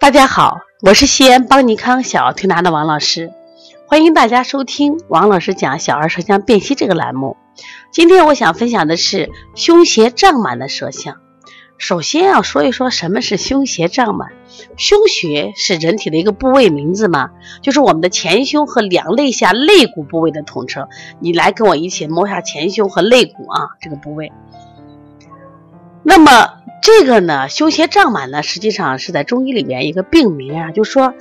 大家好，我是西安邦尼康小儿推拿的王老师，欢迎大家收听王老师讲小儿舌象辨析这个栏目。今天我想分享的是胸胁胀满的舌象。首先要说一说什么是胸胁胀满。胸胁是人体的一个部位名字嘛，就是我们的前胸和两肋下肋骨部位的统称。你来跟我一起摸下前胸和肋骨啊，这个部位。那么这个呢，胸胁胀满呢，实际上是在中医里面一个病名啊，就说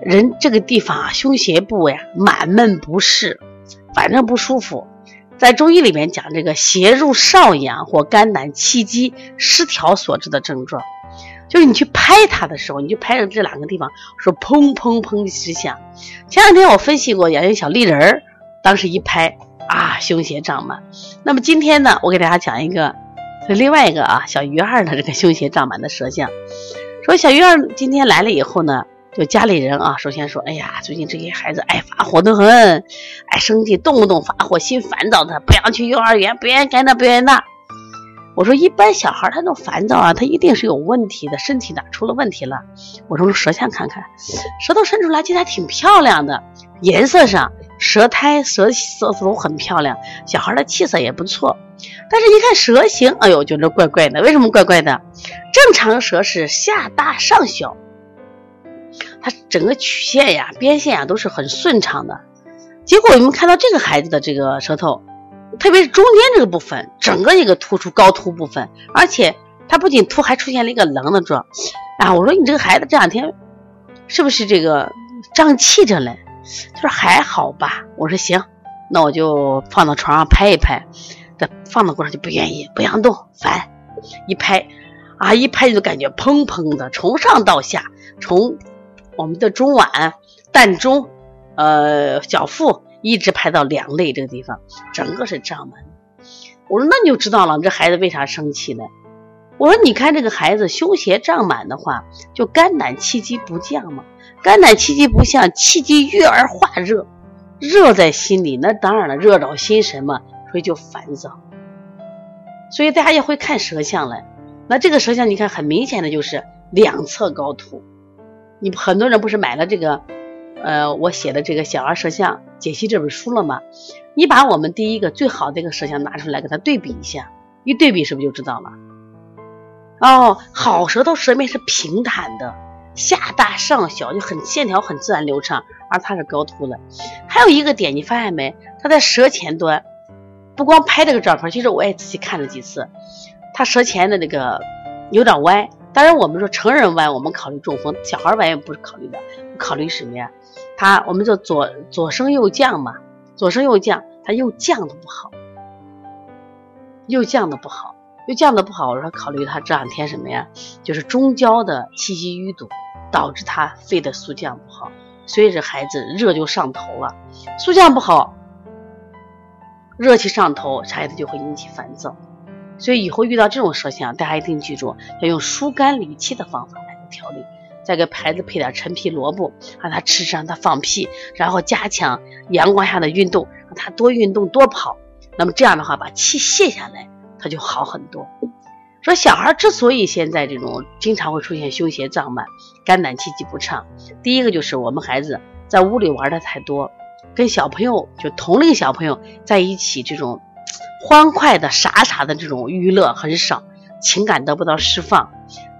人这个地方啊，胸胁部呀满闷不适，反正不舒服。在中医里面讲这个邪入少阳或肝胆气机失调所致的症状，就是你去拍它的时候，你就拍着这两个地方，说砰砰砰直响。前两天我分析过养一小丽人儿，当时一拍啊，胸胁胀满。那么今天呢，我给大家讲一个。这另外一个啊，小鱼儿的这个胸胁胀满的舌象。说小鱼儿今天来了以后呢，就家里人啊，首先说，哎呀，最近这些孩子爱发火的很，爱生气，动不动发火，心烦躁的，不想去幼儿园，不愿意干那，不愿意那。我说，一般小孩他那种烦躁啊，他一定是有问题的，身体哪出了问题了。我说舌象看看，舌头伸出来，其实还挺漂亮的，颜色上，舌苔、舌色都很漂亮，小孩的气色也不错。但是，一看舌形，哎呦，觉得怪怪的。为什么怪怪的？正常舌是下大上小，它整个曲线呀、边线呀都是很顺畅的。结果我们看到这个孩子的这个舌头，特别是中间这个部分，整个一个突出高凸部分，而且它不仅凸，还出现了一个棱的状。啊，我说你这个孩子这两天是不是这个胀气着嘞？他说还好吧。我说行，那我就放到床上拍一拍。这放到过程就不愿意，不想动，烦。一拍，啊，一拍就感觉砰砰的，从上到下，从我们的中脘、膻中、呃小腹，一直拍到两肋这个地方，整个是胀满。我说那你就知道了，这孩子为啥生气呢？我说你看这个孩子胸胁胀满的话，就肝胆气机不降嘛。肝胆气机不降，气机郁而化热，热在心里，那当然了，热扰心神嘛。所以就烦躁，所以大家也会看舌象了。那这个舌象，你看很明显的就是两侧高凸。你很多人不是买了这个，呃，我写的这个小儿舌象解析这本书了吗？你把我们第一个最好的一个舌象拿出来，给它对比一下，一对比是不是就知道了？哦，好舌头舌面是平坦的，下大上小，就很线条很自然流畅，而它是高凸的。还有一个点，你发现没？它在舌前端。不光拍这个照片，其实我也仔细看了几次，他舌前的那个有点歪。当然，我们说成人歪，我们考虑中风；小孩歪也不是考虑的，考虑什么呀？他我们叫左左升右降嘛，左升右降，他右降的不好，右降的不好，又降的不好。我说考虑他这两天什么呀？就是中焦的气机淤堵，导致他肺的肃降不好，所以这孩子热就上头了，肃降不好。热气上头，孩子就会引起烦躁，所以以后遇到这种舌象，大家一定记住要用疏肝理气的方法来调理。再给孩子配点陈皮萝卜，让他吃上，他放屁，然后加强阳光下的运动，让他多运动多跑。那么这样的话，把气泄下来，他就好很多。说小孩之所以现在这种经常会出现胸胁胀满、肝胆气机不畅，第一个就是我们孩子在屋里玩的太多。跟小朋友就同龄小朋友在一起，这种欢快的、傻傻的这种娱乐很少，情感得不到释放。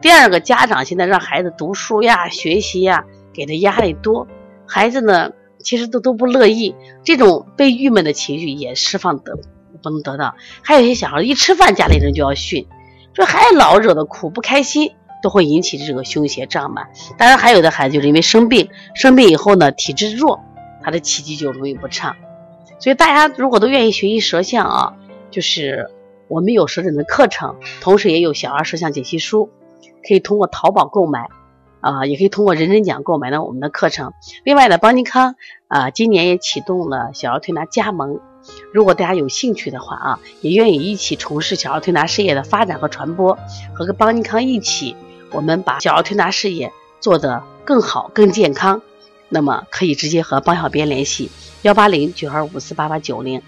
第二个，家长现在让孩子读书呀、学习呀，给的压力多，孩子呢其实都都不乐意，这种被郁闷的情绪也释放得不能得到。还有一些小孩一吃饭，家里人就要训，说孩子老惹的苦，不开心都会引起这个胸胁胀满。当然，还有的孩子就是因为生病，生病以后呢体质弱。他的气机就容易不畅，所以大家如果都愿意学习舌象啊，就是我们有舌诊的课程，同时也有小儿舌象解析书，可以通过淘宝购买啊，也可以通过人人讲购买到我们的课程。另外呢，邦尼康啊，今年也启动了小儿推拿加盟，如果大家有兴趣的话啊，也愿意一起从事小儿推拿事业的发展和传播，和个邦尼康一起，我们把小儿推拿事业做得更好、更健康。那么可以直接和邦小编联系，幺八零九二五四八八九零，